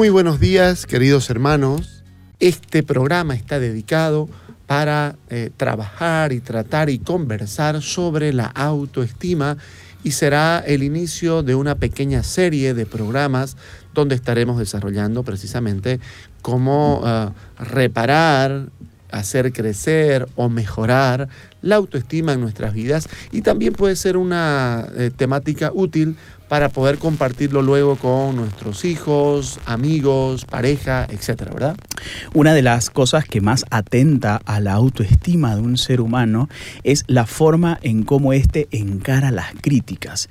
Muy buenos días, queridos hermanos. Este programa está dedicado para eh, trabajar y tratar y conversar sobre la autoestima y será el inicio de una pequeña serie de programas donde estaremos desarrollando precisamente cómo uh, reparar, hacer crecer o mejorar la autoestima en nuestras vidas y también puede ser una eh, temática útil para poder compartirlo luego con nuestros hijos, amigos, pareja, etcétera, ¿verdad? Una de las cosas que más atenta a la autoestima de un ser humano es la forma en cómo éste encara las críticas.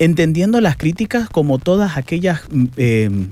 Entendiendo las críticas como todas aquellas eh,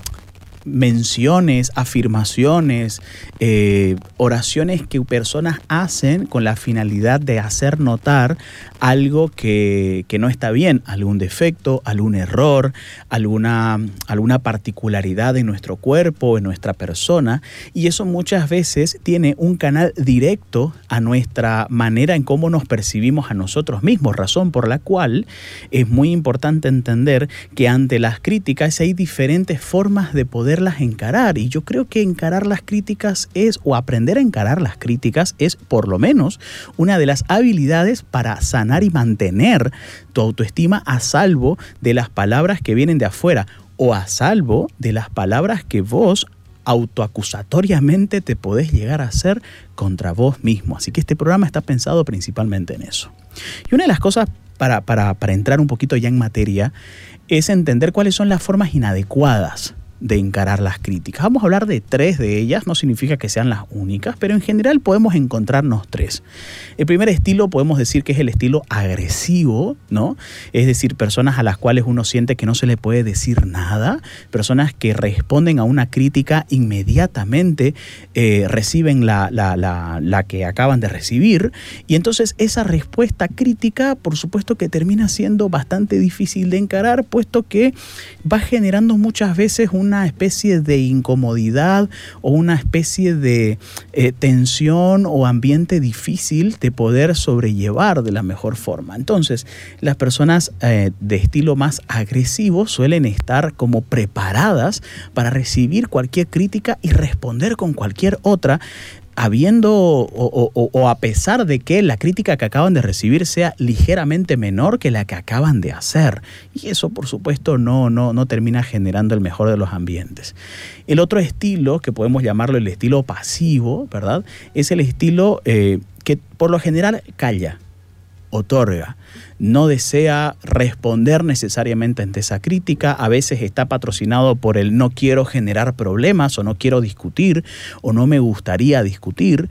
menciones, afirmaciones, eh, oraciones que personas hacen con la finalidad de hacer notar algo que, que, no está bien, algún defecto, algún error, alguna, alguna particularidad en nuestro cuerpo, en nuestra persona, y eso muchas veces tiene un canal directo a nuestra manera en cómo nos percibimos a nosotros mismos, razón por la cual es muy importante entender que ante las críticas hay diferentes formas de poderlas encarar, y yo creo que encarar las críticas es, o aprender a encarar las críticas es por lo menos una de las habilidades para sanar y mantener tu autoestima a salvo de las palabras que vienen de afuera o a salvo de las palabras que vos autoacusatoriamente te podés llegar a hacer contra vos mismo. Así que este programa está pensado principalmente en eso. Y una de las cosas para, para, para entrar un poquito ya en materia es entender cuáles son las formas inadecuadas de encarar las críticas. Vamos a hablar de tres de ellas, no significa que sean las únicas, pero en general podemos encontrarnos tres. El primer estilo podemos decir que es el estilo agresivo, ¿no? Es decir, personas a las cuales uno siente que no se le puede decir nada, personas que responden a una crítica inmediatamente, eh, reciben la, la, la, la que acaban de recibir, y entonces esa respuesta crítica, por supuesto que termina siendo bastante difícil de encarar, puesto que va generando muchas veces un una especie de incomodidad o una especie de eh, tensión o ambiente difícil de poder sobrellevar de la mejor forma. Entonces, las personas eh, de estilo más agresivo suelen estar como preparadas para recibir cualquier crítica y responder con cualquier otra habiendo o, a pesar de que la crítica que acaban de recibir sea ligeramente menor que la que acaban de hacer. Y eso, por supuesto, no, no, no termina generando el mejor de los ambientes. El otro estilo, que podemos llamarlo el estilo pasivo, ¿verdad? Es el estilo eh, que por lo general calla, otorga. No desea responder necesariamente ante esa crítica, a veces está patrocinado por el no quiero generar problemas o no quiero discutir o no me gustaría discutir,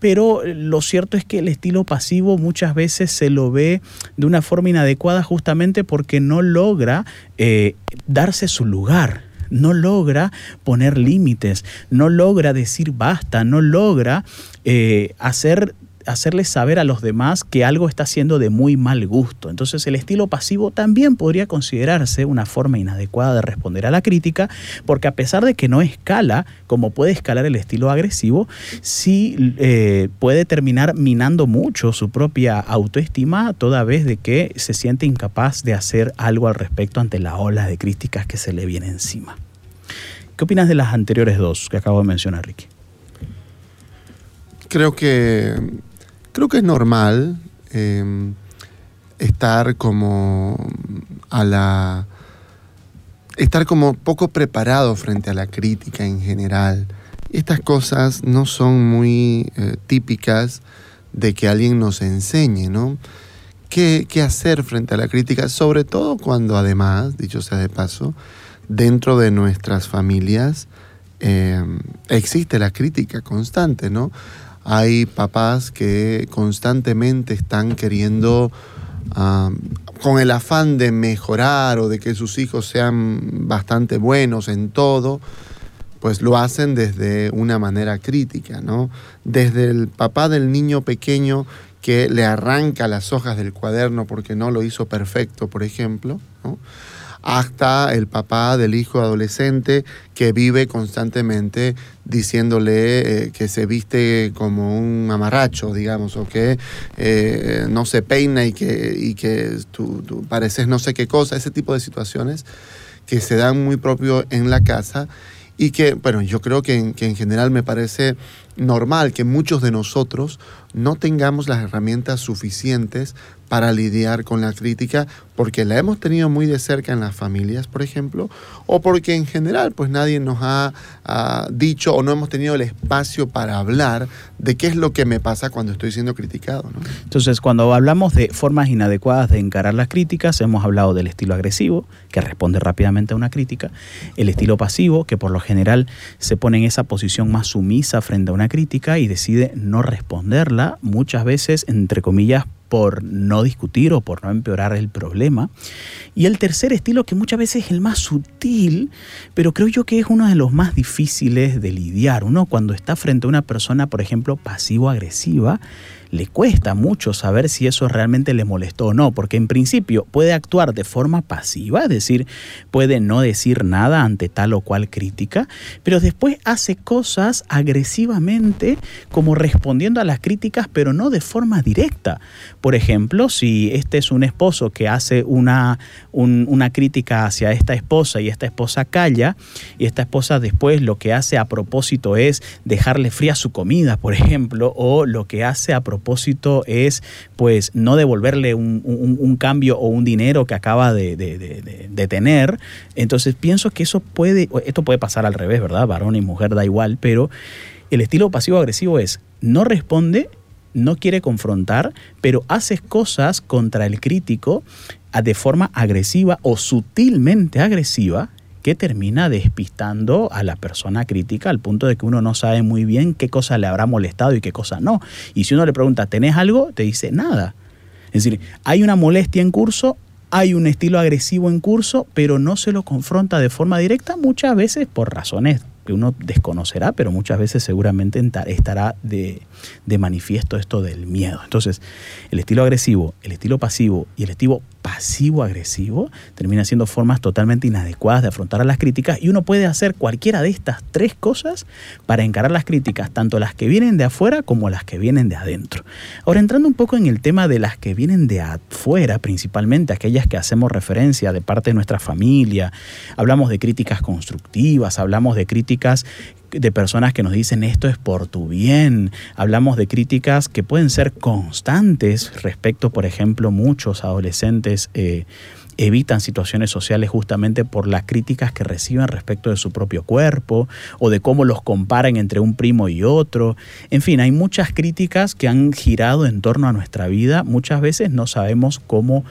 pero lo cierto es que el estilo pasivo muchas veces se lo ve de una forma inadecuada justamente porque no logra eh, darse su lugar, no logra poner límites, no logra decir basta, no logra eh, hacer hacerles saber a los demás que algo está siendo de muy mal gusto. Entonces el estilo pasivo también podría considerarse una forma inadecuada de responder a la crítica, porque a pesar de que no escala como puede escalar el estilo agresivo, sí eh, puede terminar minando mucho su propia autoestima toda vez de que se siente incapaz de hacer algo al respecto ante la ola de críticas que se le viene encima. ¿Qué opinas de las anteriores dos que acabo de mencionar, Ricky? Creo que creo que es normal em, estar como a la estar como poco preparado frente a la crítica en general. Estas cosas no son muy eh, típicas de que alguien nos enseñe, ¿no? ¿Qué, ¿Qué hacer frente a la crítica? Sobre todo cuando además, dicho sea de paso, dentro de nuestras familias eh, existe la crítica constante, ¿no? Hay papás que constantemente están queriendo, con el afán de mejorar o de que sus hijos sean bastante buenos en todo, pues lo hacen desde una manera crítica, ¿no? Desde el papá del niño pequeño que le arranca las hojas del cuaderno porque no lo hizo perfecto, por ejemplo, ¿no? Hasta el papá del hijo adolescente que vive constantemente diciéndole eh, que se viste como un amarracho, digamos, o que eh, no se peina y que, y que tú, pareces no sé qué cosa, ese tipo de situaciones que se dan muy propio en la casa y que, bueno, yo creo que, que en general me parece normal que muchos de nosotros no tengamos las herramientas suficientes para lidiar con la crítica porque la hemos tenido muy de cerca en las familias, por ejemplo, o porque en general pues nadie nos ha, dicho o no hemos tenido el espacio para hablar de qué es lo que me pasa cuando estoy siendo criticado. Entonces, cuando hablamos de formas inadecuadas de encarar las críticas, hemos hablado del estilo agresivo, que responde rápidamente a una crítica, el estilo pasivo, que por lo general se pone en esa posición más sumisa frente a una crítica y decide no responderla, muchas veces, entre comillas, por no discutir o por no empeorar el problema. Y el tercer estilo, que muchas veces es el más sutil, pero creo yo que es uno de los más difíciles de lidiar. Uno cuando está frente a una persona, por ejemplo, pasivo-agresiva, le cuesta mucho saber si eso realmente le molestó o no, porque en principio puede actuar de forma pasiva, es decir, puede no decir nada ante tal o cual crítica, pero después hace cosas agresivamente como respondiendo a las críticas, pero no de forma directa. Por ejemplo, si este es un esposo que hace una, una crítica hacia esta esposa y esta esposa calla, y esta esposa después lo que hace a propósito es dejarle fría su comida, por ejemplo, o lo que hace a propósito es pues no devolverle un, cambio o un dinero que acaba de, tener. Entonces pienso que eso puede, esto puede pasar al revés, ¿verdad? Varón y mujer da igual, pero el estilo pasivo-agresivo es no responde, no quiere confrontar, pero haces cosas contra el crítico de forma agresiva o sutilmente agresiva que termina despistando a la persona crítica al punto de que uno no sabe muy bien qué cosa le habrá molestado y qué cosa no. Y si uno le pregunta, ¿tenés algo? Te dice nada. Es decir, hay una molestia en curso, hay un estilo agresivo en curso, pero no se lo confronta de forma directa, muchas veces por razones que uno desconocerá, pero muchas veces seguramente estará de, de manifiesto esto del miedo. Entonces, el estilo agresivo, el estilo pasivo y el estilo pasivo-agresivo termina siendo formas totalmente inadecuadas de afrontar a las críticas y uno puede hacer cualquiera de estas tres cosas para encarar las críticas, tanto las que vienen de afuera como las que vienen de adentro. Ahora, entrando un poco en el tema de las que vienen de afuera, principalmente aquellas que hacemos referencia de parte de nuestra familia, hablamos de críticas constructivas, hablamos de críticas de personas que nos dicen esto es por tu bien. Hablamos de críticas que pueden ser constantes respecto, por ejemplo, muchos adolescentes eh, evitan situaciones sociales justamente por las críticas que reciben respecto de su propio cuerpo o de cómo los comparan entre un primo y otro. En fin, hay muchas críticas que han girado en torno a nuestra vida. Muchas veces no sabemos cómo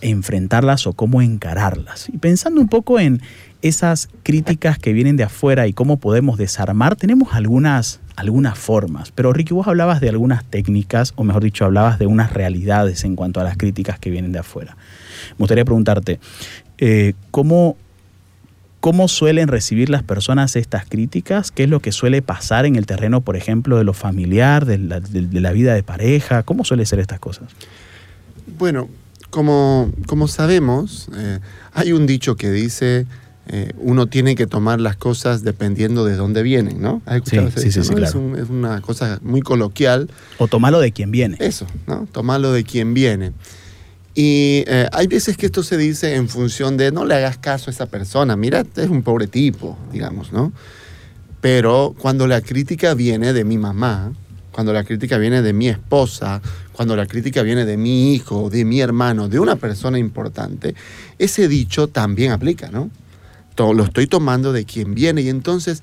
enfrentarlas o cómo encararlas. Y pensando un poco en, esas críticas que vienen de afuera y cómo podemos desarmar, tenemos algunas, algunas formas. Pero Ricky, vos hablabas de algunas técnicas, o mejor dicho, hablabas de unas realidades en cuanto a las críticas que vienen de afuera. Me gustaría preguntarte, eh, ¿cómo, ¿cómo suelen recibir las personas estas críticas? ¿Qué es lo que suele pasar en el terreno, por ejemplo, de lo familiar, de la, vida de pareja? ¿Cómo suele ser estas cosas? Bueno, como, como sabemos, eh, hay un dicho que dice eh, uno tiene que tomar las cosas dependiendo de dónde vienen, ¿no? sí, sí, sí, claro. es, una cosa muy coloquial. O tomarlo de quien viene. Eso, ¿no? Tomarlo de quien viene. Y eh, hay veces que esto se dice en función de no le hagas caso a esa persona, mira, es un pobre tipo, digamos, ¿no? Pero cuando la crítica viene de mi mamá, cuando la crítica viene de mi esposa, cuando la crítica viene de mi hijo, de mi hermano, de una persona importante, ese dicho también aplica, ¿no? Lo estoy tomando de quien viene y entonces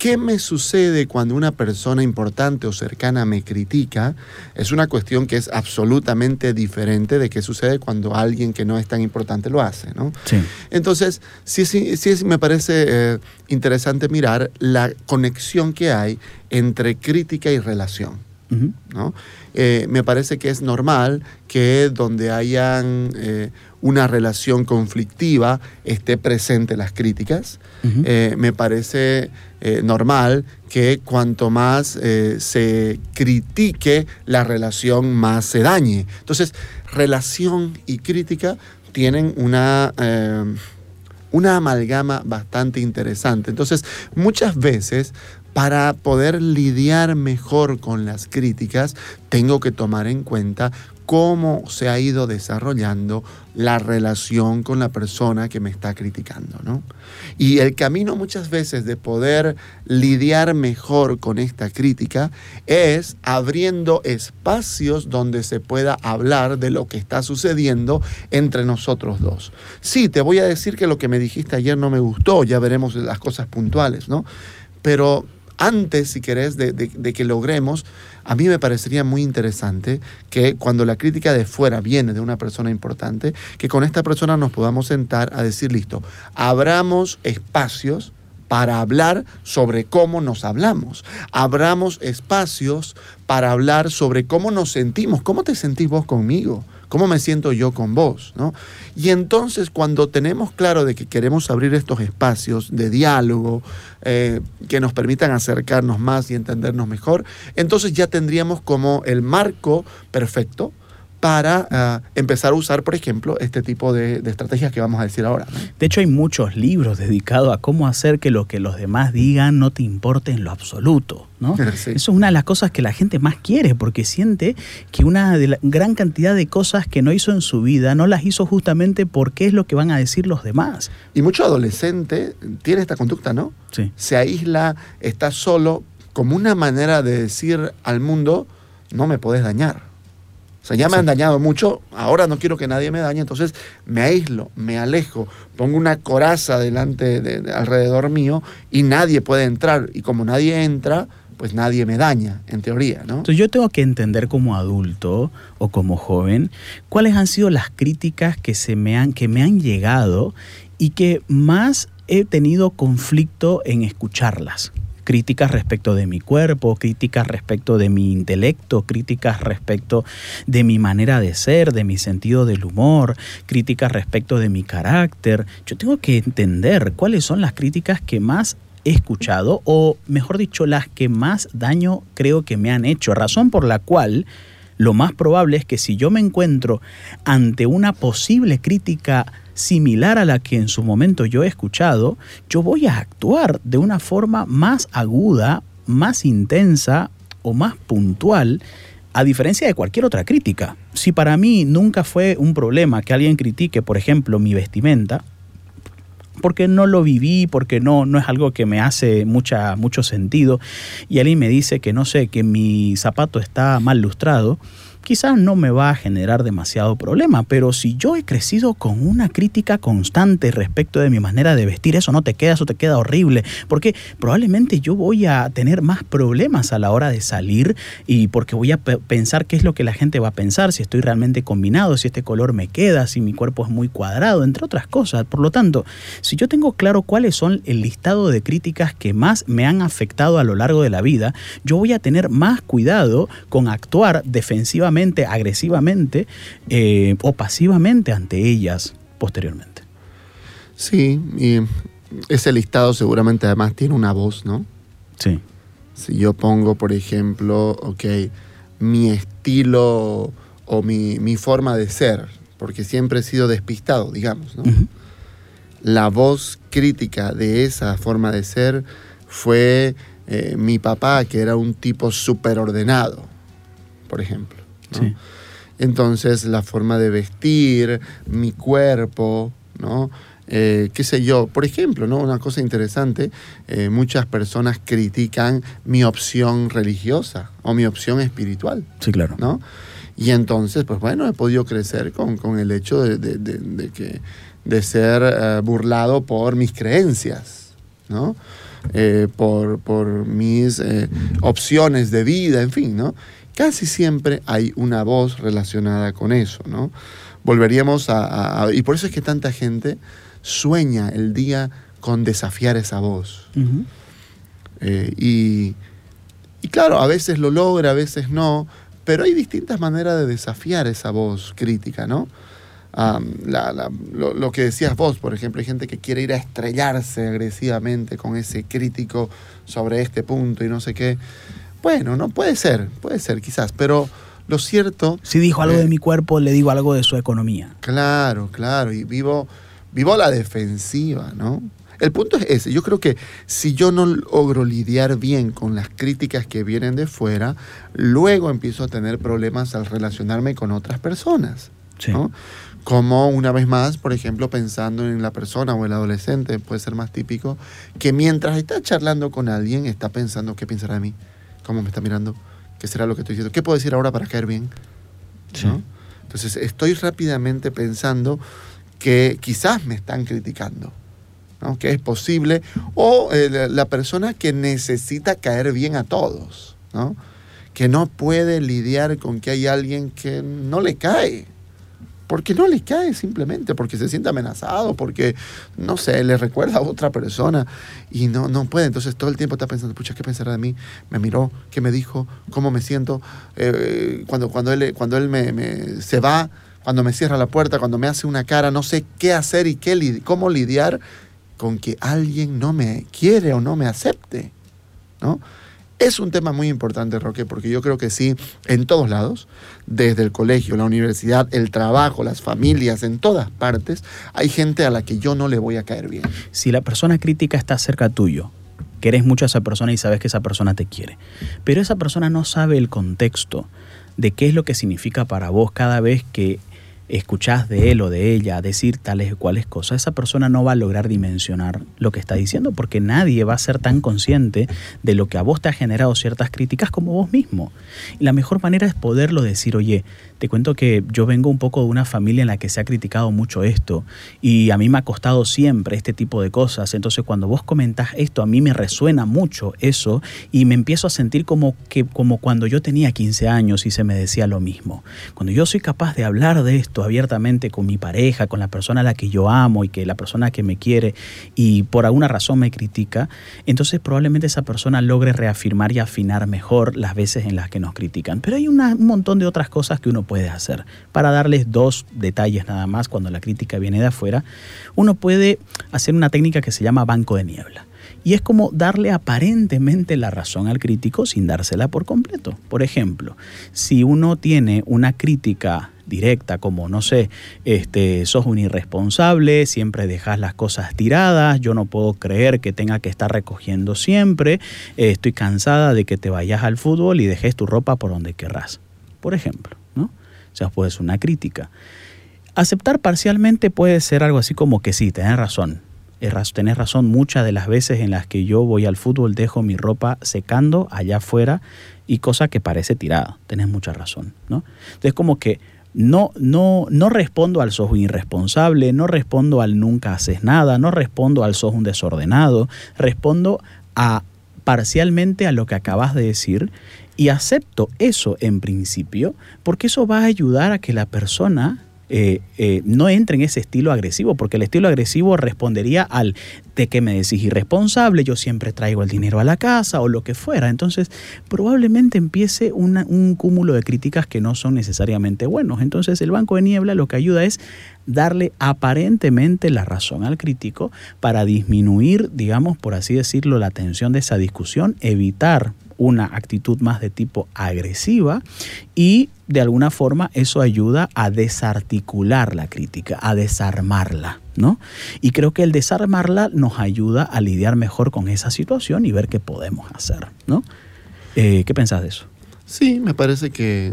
¿Qué me sucede cuando una persona importante o cercana me critica? Es una cuestión que es absolutamente diferente de qué sucede cuando alguien que no es tan importante lo hace, ¿no? Sí. Entonces, sí, sí, sí me parece eh, interesante mirar la conexión que hay entre crítica y relación. ¿No? Eh, me parece que es normal que donde hayan eh, una relación conflictiva esté presente las críticas. Eh, me parece normal que cuanto más se critique la relación, más se dañe. Entonces, relación y crítica tienen una... una amalgama bastante interesante. Entonces, muchas veces, para poder lidiar mejor con las críticas, tengo que tomar en cuenta cómo se ha ido desarrollando la relación con la persona que me está criticando, ¿no? Y el camino muchas veces de poder lidiar mejor con esta crítica es abriendo espacios donde se pueda hablar de lo que está sucediendo entre nosotros dos. Sí, te voy a decir que lo que me dijiste ayer no me gustó, ya veremos las cosas puntuales, ¿no? Pero antes, si querés, de, de- que logremos, a mí me parecería muy interesante que cuando la crítica de fuera viene de una persona importante, que con esta persona nos podamos sentar a decir, listo, abramos espacios para hablar sobre cómo nos hablamos. Abramos espacios para hablar sobre cómo nos sentimos. ¿Cómo te sentís vos conmigo? ¿Cómo me siento yo con vos? ¿no? Y entonces cuando tenemos claro de que queremos abrir estos espacios de diálogo eh, que nos permitan acercarnos más y entendernos mejor, entonces ya tendríamos como el marco perfecto para ah, empezar a usar, por ejemplo, este tipo de, de estrategias que vamos a decir ahora. ¿no? De hecho, hay muchos libros dedicados a cómo hacer que lo que los demás digan no te importe en lo absoluto, ¿no? Sí. Eso es una de las cosas que la gente más quiere, porque siente que una de la gran cantidad de cosas que no hizo en su vida no las hizo justamente porque es lo que van a decir los demás. Y mucho adolescente tiene esta conducta, ¿no? Sí. se aísla, está solo, como una manera de decir al mundo, no me podés dañar. O sea, ya me han dañado mucho, ahora no quiero que nadie me dañe, entonces me aíslo, me alejo, pongo una coraza delante, de, de- alrededor mío y nadie puede entrar. Y como nadie entra, pues nadie me daña, en teoría, ¿no? Entonces yo tengo que entender como adulto o como joven cuáles han sido las críticas que, se me, han, que me han llegado y que más he tenido conflicto en escucharlas. Críticas respecto de mi cuerpo, críticas respecto de mi intelecto, críticas respecto de mi manera de ser, de mi sentido del humor, críticas respecto de mi carácter. Yo tengo que entender cuáles son las críticas que más he escuchado o mejor dicho las que más daño creo que me han hecho, razón por la cual lo más probable es que si yo me encuentro ante una posible crítica similar a la que en su momento yo he escuchado, yo voy a actuar de una forma más aguda, más intensa o más puntual, a diferencia de cualquier otra crítica. Si para mí nunca fue un problema que alguien critique, por ejemplo, mi vestimenta, porque no lo viví, porque no, no es algo que me hace mucha, mucho sentido, y alguien me dice que no sé, que mi zapato está mal lustrado, quizás no me va a generar demasiado problema, pero si yo he crecido con una crítica constante respecto de mi manera de vestir, eso no te queda, eso te queda horrible, porque probablemente yo voy a tener más problemas a la hora de salir y porque voy a pe- pensar qué es lo que la gente va a pensar, si estoy realmente combinado, si este color me queda, si mi cuerpo es muy cuadrado, entre otras cosas. Por lo tanto, si yo tengo claro cuáles son el listado de críticas que más me han afectado a lo largo de la vida, yo voy a tener más cuidado con actuar defensivamente, agresivamente eh, o pasivamente ante ellas posteriormente. Sí, y ese listado seguramente además tiene una voz, ¿no? Sí. Si yo pongo, por ejemplo, ok, mi estilo o mi, mi forma de ser, porque siempre he sido despistado, digamos, ¿no? La voz crítica de esa forma de ser fue eh, mi papá, que era un tipo súper ordenado, por ejemplo. ¿No? Sí. Entonces, la forma de vestir, mi cuerpo, ¿no? Eh, qué sé yo, por ejemplo, ¿no? Una cosa interesante, eh, muchas personas critican mi opción religiosa o mi opción espiritual, Sí, claro. ¿no? Y entonces, pues bueno, he podido crecer con, con el hecho de, de- de- de que, de ser eh, burlado por mis creencias, ¿no? eh, por, por, mis eh, opciones de vida, en fin, ¿no? Casi siempre hay una voz relacionada con eso, ¿no? Volveríamos a, y por eso es que tanta gente sueña el día con desafiar esa voz. Eh, y, y claro, a veces lo logra, a veces no, pero hay distintas maneras de desafiar esa voz crítica, ¿no? lo, que decías vos, por ejemplo, hay gente que quiere ir a estrellarse agresivamente con ese crítico sobre este punto y no sé qué. Bueno, no puede ser, puede ser quizás, pero lo cierto... Si dijo algo de mi cuerpo, le digo algo de su economía. Claro, claro, y vivo, vivo a la defensiva, ¿no? El punto es ese, yo creo que si yo no logro lidiar bien con las críticas que vienen de fuera, luego empiezo a tener problemas al relacionarme con otras personas. ¿no? Como una vez más, por ejemplo, pensando en la persona o el adolescente, puede ser más típico, que mientras está charlando con alguien, está pensando qué pensará de mí, cómo me está mirando, qué será lo que estoy diciendo, qué puedo decir ahora para caer bien. Entonces estoy rápidamente pensando que quizás me están criticando, ¿no? que es posible, o eh, la persona que necesita caer bien a todos, ¿no? que no puede lidiar con que hay alguien que no le cae porque no le cae simplemente, porque se siente amenazado, porque, no sé, le recuerda a otra persona y no, no puede. Entonces todo el tiempo está pensando, pucha, ¿qué pensará de mí? Me miró, ¿qué me dijo? ¿Cómo me siento? Eh, cuando, cuando él, cuando él me, se va, cuando me cierra la puerta, cuando me hace una cara, no sé qué hacer y qué, cómo lidiar con que alguien no me quiere o no me acepte, ¿no? Es un tema muy importante, Roque, porque yo creo que sí, en todos lados, desde el colegio, la universidad, el trabajo, las familias, en todas partes, hay gente a la que yo no le voy a caer bien. Si la persona crítica está cerca tuyo, querés mucho a esa persona y sabes que esa persona te quiere, pero esa persona no sabe el contexto de qué es lo que significa para vos cada vez que escuchás de él o de ella decir tales o cuales cosas, esa persona no va a lograr dimensionar lo que está diciendo porque nadie va a ser tan consciente de lo que a vos te ha generado ciertas críticas como vos mismo. Y la mejor manera es poderlo decir, oye, te cuento que yo vengo un poco de una familia en la que se ha criticado mucho esto y a mí me ha costado siempre este tipo de cosas. Entonces cuando vos comentás esto, a mí me resuena mucho eso y me empiezo a sentir como, que, como cuando yo tenía 15 años y se me decía lo mismo. Cuando yo soy capaz de hablar de esto abiertamente con mi pareja, con la persona a la que yo amo y que la persona que me quiere y por alguna razón me critica, entonces probablemente esa persona logre reafirmar y afinar mejor las veces en las que nos critican. Pero hay un montón de otras cosas que uno puedes hacer. Para darles dos detalles nada más cuando la crítica viene de afuera, uno puede hacer una técnica que se llama banco de niebla. Y es como darle aparentemente la razón al crítico sin dársela por completo. Por ejemplo, si uno tiene una crítica directa, como no sé, este, sos un irresponsable, siempre dejas las cosas tiradas, yo no puedo creer que tenga que estar recogiendo siempre, eh, estoy cansada de que te vayas al fútbol y dejes tu ropa por donde querrás. Por ejemplo. O sea, puede ser una crítica. Aceptar parcialmente puede ser algo así como que sí, tenés razón. Tenés razón, muchas de las veces en las que yo voy al fútbol dejo mi ropa secando allá afuera y cosa que parece tirada. Tenés mucha razón, ¿no? Entonces como que no, no, no respondo al sos un irresponsable, no respondo al nunca haces nada, no respondo al sos un desordenado, respondo a parcialmente a lo que acabas de decir y acepto eso en principio porque eso va a ayudar a que la persona eh, eh, no entre en ese estilo agresivo, porque el estilo agresivo respondería al de que me decís irresponsable, yo siempre traigo el dinero a la casa o lo que fuera. Entonces, probablemente empiece un cúmulo de críticas que no son necesariamente buenos. Entonces, el banco de niebla lo que ayuda es darle aparentemente la razón al crítico para disminuir, digamos, por así decirlo, la tensión de esa discusión, evitar una actitud más de tipo agresiva y de alguna forma eso ayuda a desarticular la crítica, a desarmarla, ¿no? Y creo que el desarmarla nos ayuda a lidiar mejor con esa situación y ver qué podemos hacer, ¿no? Eh, ¿Qué pensás de eso? Sí, me parece que,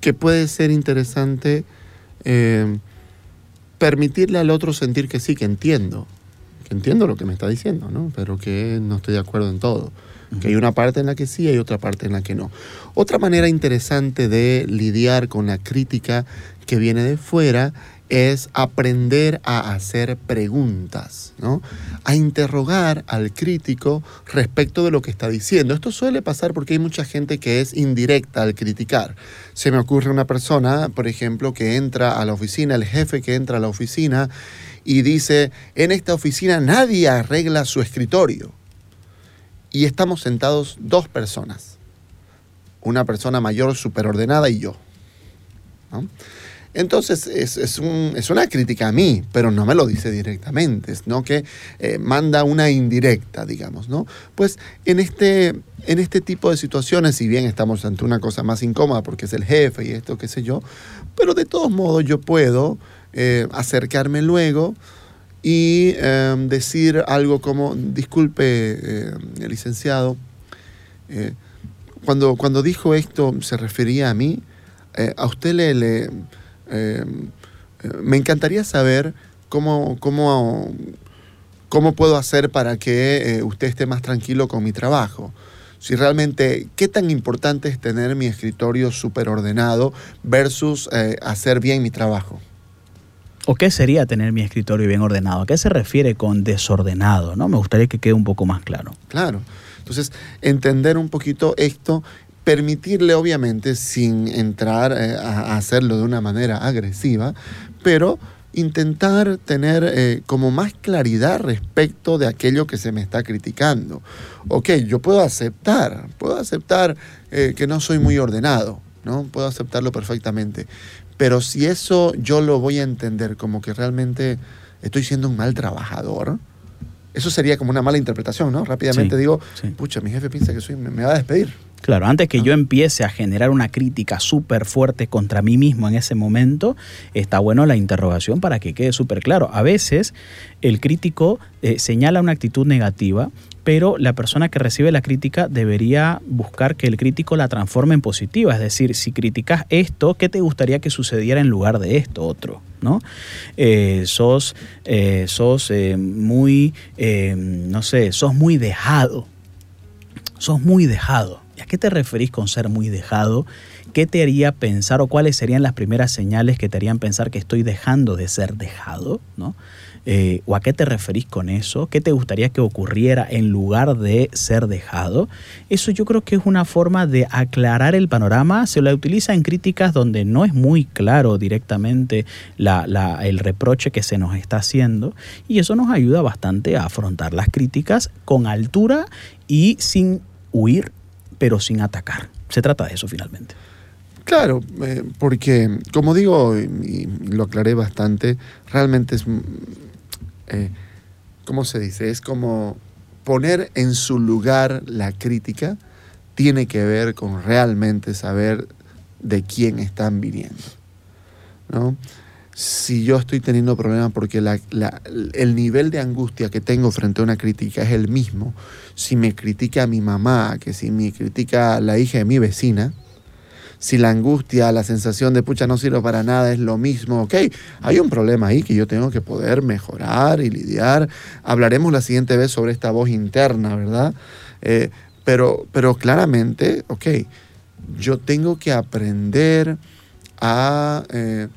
que puede ser interesante eh, permitirle al otro sentir que sí, que entiendo, que entiendo lo que me está diciendo, ¿no? Pero que no estoy de acuerdo en todo que hay una parte en la que sí, hay otra parte en la que no. Otra manera interesante de lidiar con la crítica que viene de fuera es aprender a hacer preguntas, ¿no? a interrogar al crítico respecto de lo que está diciendo. Esto suele pasar porque hay mucha gente que es indirecta al criticar. Se me ocurre una persona, por ejemplo, que entra a la oficina, el jefe que entra a la oficina y dice, en esta oficina nadie arregla su escritorio. Y estamos sentados dos personas, una persona mayor superordenada y yo. ¿no? Entonces es, una crítica a mí, pero no me lo dice directamente, sino que eh, manda una indirecta, digamos, ¿no? Pues en este, en este tipo de situaciones, si bien estamos ante una cosa más incómoda porque es el jefe y esto, qué sé yo, pero de todos modos yo puedo eh, acercarme luego y em, decir algo como, disculpe, el licenciado, eh, cuando, cuando dijo esto se refería a mí, a usted le, le eh, me encantaría saber cómo, cómo, cómo puedo hacer para que eh, usted esté más tranquilo con mi trabajo. Si realmente, ¿qué tan importante es tener mi escritorio súper ordenado versus eh, hacer bien mi trabajo? ¿O qué sería tener mi escritorio bien ordenado? ¿A qué se refiere con desordenado? ¿no? Me gustaría que quede un poco más claro. Claro. Entonces, entender un poquito esto permitirle obviamente sin entrar eh, a hacerlo de una manera agresiva, pero intentar tener eh, como más claridad respecto de aquello que se me está criticando. Ok, yo puedo aceptar, puedo aceptar eh, que no soy muy ordenado, ¿no? Puedo aceptarlo perfectamente. Pero si eso yo lo voy a entender como que realmente estoy siendo un mal trabajador, eso sería como una mala interpretación, ¿no? Rápidamente digo, pucha, mi jefe piensa que soy, me va a despedir. Claro, antes que yo empiece a generar una crítica súper fuerte contra mí mismo en ese momento, está bueno la interrogación para que quede súper claro. A veces el crítico eh, señala una actitud negativa, pero la persona que recibe la crítica debería buscar que el crítico la transforme en positiva. Es decir, si criticas esto, ¿qué te gustaría que sucediera en lugar de esto otro? ¿no? Eh, sos eh, sos muy, no sé, sos muy dejado. Sos muy dejado ¿Y a qué te referís con ser muy dejado? ¿Qué te haría pensar o cuáles serían las primeras señales que te harían pensar que estoy dejando de ser dejado? ¿no? Eh, ¿O a qué te referís con eso? ¿Qué te gustaría que ocurriera en lugar de ser dejado? Eso yo creo que es una forma de aclarar el panorama. Se la utiliza en críticas donde no es muy claro directamente el reproche que se nos está haciendo y eso nos ayuda bastante a afrontar las críticas con altura y sin huir pero sin atacar. Se trata de eso finalmente. Claro, eh, porque como digo, y lo aclaré bastante, realmente es, eh, ¿cómo se dice? Es como poner en su lugar la crítica tiene que ver con realmente saber de quién están viniendo. ¿no? si yo estoy teniendo problemas porque el nivel de angustia que tengo frente a una crítica es el mismo, si me critica a mi mamá, que si me critica a la hija de mi vecina, si la angustia, la sensación de pucha no sirve para nada es lo mismo, ok, hay un problema ahí que yo tengo que poder mejorar y lidiar. Hablaremos la siguiente vez sobre esta voz interna, ¿verdad? Eh, pero, pero claramente, ok, yo tengo que aprender a... Eh,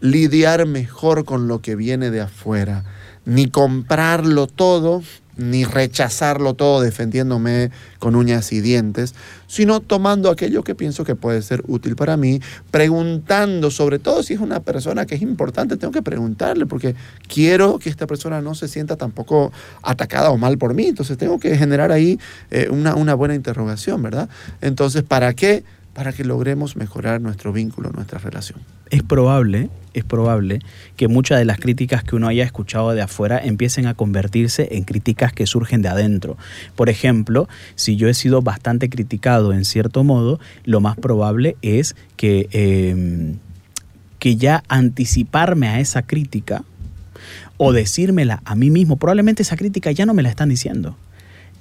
lidiar mejor con lo que viene de afuera, ni comprarlo todo, ni rechazarlo todo defendiéndome con uñas y dientes, sino tomando aquello que pienso que puede ser útil para mí, preguntando, sobre todo si es una persona que es importante, tengo que preguntarle, porque quiero que esta persona no se sienta tampoco atacada o mal por mí, entonces tengo que generar ahí eh, una, una buena interrogación, ¿verdad? Entonces, ¿para qué? Para que logremos mejorar nuestro vínculo, nuestra relación. Es probable, es probable que muchas de las críticas que uno haya escuchado de afuera empiecen a convertirse en críticas que surgen de adentro. Por ejemplo, si yo he sido bastante criticado en cierto modo, lo más probable es que, em, que ya anticiparme a esa crítica o decírmela a mí mismo, probablemente esa crítica ya no me la están diciendo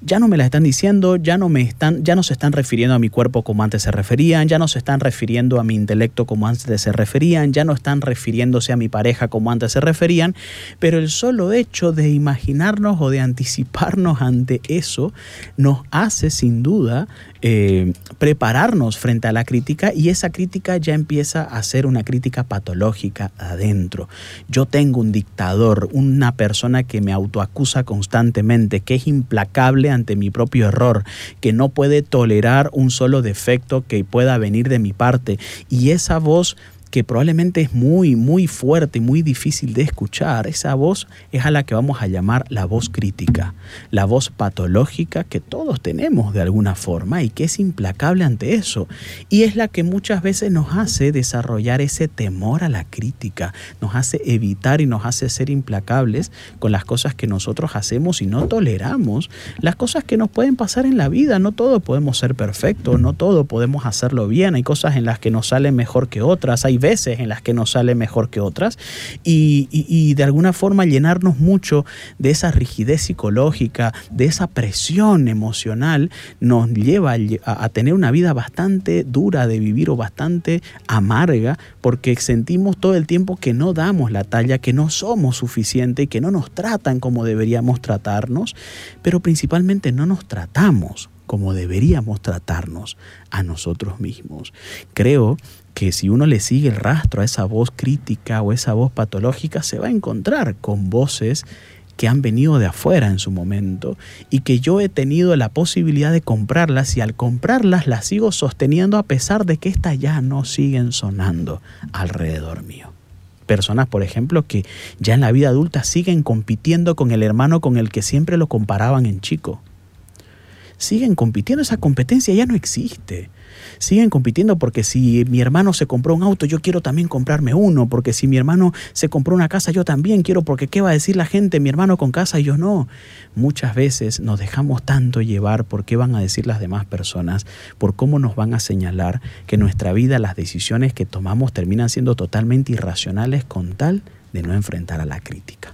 ya no me la están diciendo, ya no me están, ya no se están refiriendo a mi cuerpo como antes se referían, ya no se están refiriendo a mi intelecto como antes se referían, ya no están refiriéndose a mi pareja como antes se referían, pero el solo hecho de imaginarnos o de anticiparnos ante eso nos hace sin duda eh, prepararnos frente a la crítica y esa crítica ya empieza a ser una crítica patológica adentro. Yo tengo un dictador, una persona que me autoacusa constantemente, que es implacable ante mi propio error, que no puede tolerar un solo defecto que pueda venir de mi parte y esa voz que probablemente es muy, muy fuerte, muy difícil de escuchar, esa voz es a la que vamos a llamar la voz crítica, la voz patológica que todos tenemos de alguna forma y que es implacable ante eso. Y es la que muchas veces nos hace desarrollar ese temor a la crítica, nos hace evitar y nos hace ser implacables con las cosas que nosotros hacemos y no toleramos, las cosas que nos pueden pasar en la vida. No todo podemos ser perfectos, no todo podemos hacerlo bien, hay cosas en las que nos salen mejor que otras, hay veces en las que nos sale mejor que otras. Y, de alguna forma llenarnos mucho de esa rigidez psicológica, de esa presión emocional, nos lleva a, a tener una vida bastante dura de vivir o bastante amarga porque sentimos todo el tiempo que no damos la talla, que no somos suficientes, que no nos tratan como deberíamos tratarnos, pero principalmente no nos tratamos como deberíamos tratarnos a nosotros mismos. Creo que si uno le sigue el rastro a esa voz crítica o esa voz patológica, se va a encontrar con voces que han venido de afuera en su momento y que yo he tenido la posibilidad de comprarlas y al comprarlas las sigo sosteniendo a pesar de que estas ya no siguen sonando alrededor mío. Personas, por ejemplo, que ya en la vida adulta siguen compitiendo con el hermano con el que siempre lo comparaban en chico. Siguen compitiendo, esa competencia ya no existe siguen compitiendo porque si mi hermano se compró un auto, yo quiero también comprarme uno, porque si mi hermano se compró una casa, yo también quiero, porque ¿qué va a decir la gente? Mi hermano con casa y yo no. Muchas veces nos dejamos tanto llevar por qué van a decir las demás personas, por cómo nos van a señalar que nuestra vida las decisiones que tomamos terminan siendo totalmente irracionales con tal de no enfrentar a la crítica.